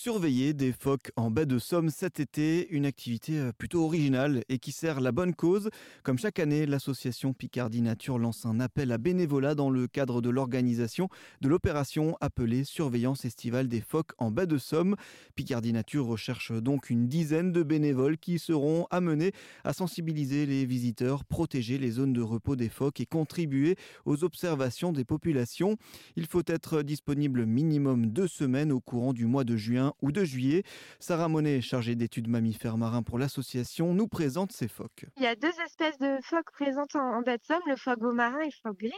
Surveiller des phoques en baie de Somme cet été, une activité euh, plutôt originale et qui sert la bonne cause. Comme chaque année, l'association Picardie Nature lance un appel à bénévolat dans le cadre de l'organisation de l'opération appelée Surveillance estivale des phoques en baie de Somme. Picardie Nature recherche donc une dizaine de bénévoles qui seront amenés à sensibiliser les visiteurs, protéger les zones de repos des phoques et contribuer aux observations des populations. Il faut être disponible minimum deux semaines au courant du mois de juin ou de juillet. Sarah Monet, chargée d'études mammifères marins pour l'association, nous présente ces phoques. Il y a deux espèces de phoques présentes en, baie de Somme, le phoque beau marin et le phoque gris.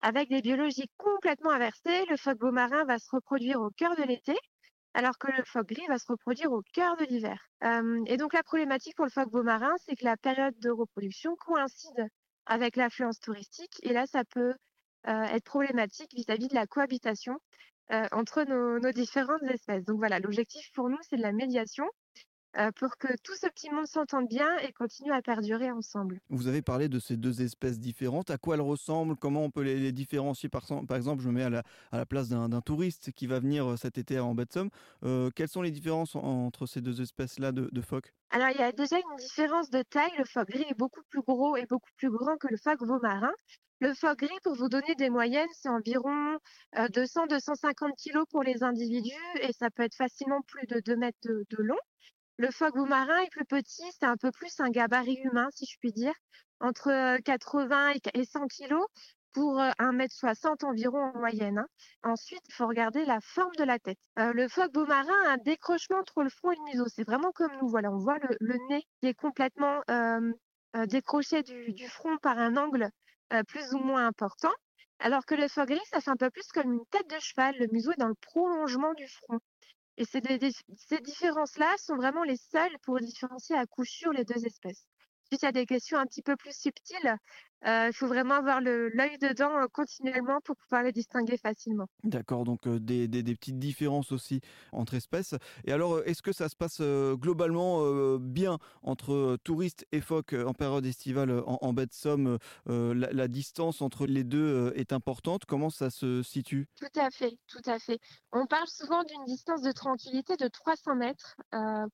Avec des biologies complètement inversées, le phoque beau marin va se reproduire au cœur de l'été, alors que le phoque gris va se reproduire au cœur de l'hiver. Euh, et donc la problématique pour le phoque beau marin, c'est que la période de reproduction coïncide avec l'affluence touristique, et là ça peut euh, être problématique vis-à-vis -vis de la cohabitation euh, entre nos, nos, différentes espèces. Donc voilà, l'objectif pour nous, c'est de la médiation euh, pour que tout ce petit monde s'entende bien et continue à perdurer ensemble. Vous avez parlé de ces deux espèces différentes. À quoi elles ressemblent? Comment on peut les, les différencier? Par, par, exemple, je me mets à la, à la place d'un touriste qui va venir euh, cet été en baie de Somme. Euh, quelles sont les différences entre ces deux espèces-là de, de phoques? Alors, il y a déjà une différence de taille. Le phoque gris est beaucoup plus gros et beaucoup plus grand que le phoque veau marin. Le phoque gris, pour vous donner des moyennes, c'est environ 200-250 kg pour les individus et ça peut être facilement plus de 2 mètres de, long. Le phoque marin est plus petit, c'est un peu plus un gabarit humain, si je puis dire, entre 80 et 100 kg pour 1m60 environ en moyenne. Hein. Ensuite, il faut regarder la forme de la tête. Euh, le phoque marin a un décrochement entre le front et le museau. C'est vraiment comme nous. Voilà, on voit le, nez qui est complètement euh, décroché du, front par un angle euh, plus ou moins important. Alors que le phoque gris, ça fait un peu plus comme une tête de cheval. Le museau est dans le prolongement du front. Et ces, ces différences-là sont vraiment les seules pour différencier à coup sûr les deux espèces. Y a des questions un petit peu plus subtiles. Euh, il faut vraiment avoir l'œil dedans euh, continuellement pour pouvoir les distinguer facilement. D'accord, donc euh, des, des, des, petites différences aussi entre espèces. Et alors, est-ce que ça se passe euh, globalement euh, bien entre touristes et phoques en période estivale en, en baie de Somme la, la, distance entre les deux est importante? Comment ça se situe? Tout à fait, tout à fait. On parle souvent d'une distance de tranquillité de 300 mètres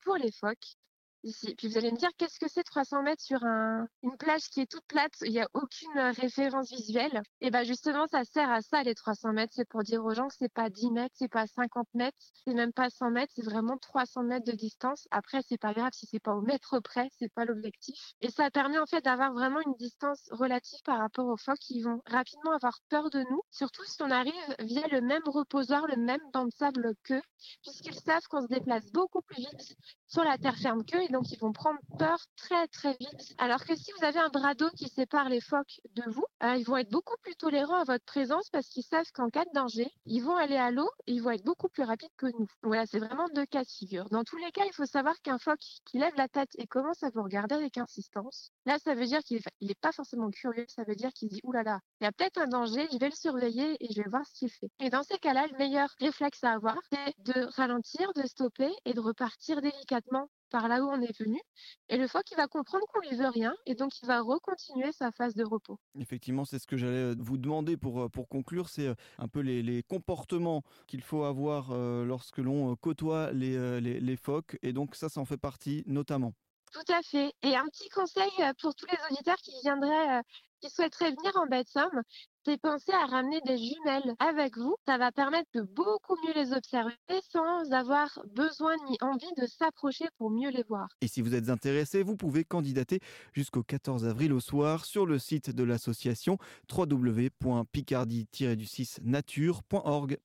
pour les phoques ici. Puis vous allez me dire, qu'est-ce que c'est 300 mètres sur un, une plage qui est toute plate, il n'y a aucune référence visuelle? Et ben justement, ça sert à ça, les 300 mètres. C'est pour dire aux gens que c'est pas 10 mètres, c'est pas 50 mètres, c'est même pas 100 mètres, c'est vraiment 300 mètres de distance. Après, c'est pas grave si c'est pas au mètre près, c'est pas l'objectif. Et ça permet en fait d'avoir vraiment une distance relative par rapport aux phoques qui vont rapidement avoir peur de nous, surtout si on arrive via le même reposoir, le même banc de sable qu'eux, puisqu'ils savent qu'on se déplace beaucoup plus vite sur la terre ferme qu'eux donc ils vont prendre peur très très vite. Alors que si vous avez un bras d'eau qui sépare les phoques de vous, euh, ils vont être beaucoup plus tolérants à votre présence parce qu'ils savent qu'en cas de danger, ils vont aller à l'eau et ils vont être beaucoup plus rapides que nous. Voilà, c'est vraiment deux cas de figure. Dans tous les cas, il faut savoir qu'un phoque qui lève la tête et commence à vous regarder avec insistance, là, ça veut dire qu'il n'est pas forcément curieux, ça veut dire qu'il dit, oulala, là là, il y a peut-être un danger, je vais le surveiller et je vais voir ce qu'il fait. Et dans ces cas-là, le meilleur réflexe à avoir, c'est de ralentir, de stopper et de repartir délicatement par là où on est venu. Et le phoque, il va comprendre qu'on lui veut rien et donc il va recontinuer sa phase de repos. Effectivement, c'est ce que j'allais vous demander pour, pour conclure, c'est un peu les, les comportements qu'il faut avoir euh, lorsque l'on côtoie les, les, les phoques. Et donc ça, ça en fait partie notamment. Tout à fait. Et un petit conseil pour tous les auditeurs qui viendraient, euh, qui souhaiteraient venir en baie de Somme, c'est penser à ramener des jumelles avec vous. Ça va permettre de beaucoup mieux les observer sans avoir besoin ni envie de s'approcher pour mieux les voir. Et si vous êtes intéressé, vous pouvez candidater jusqu'au 14 avril au soir sur le site de l'association www.picardie-du6nature.org.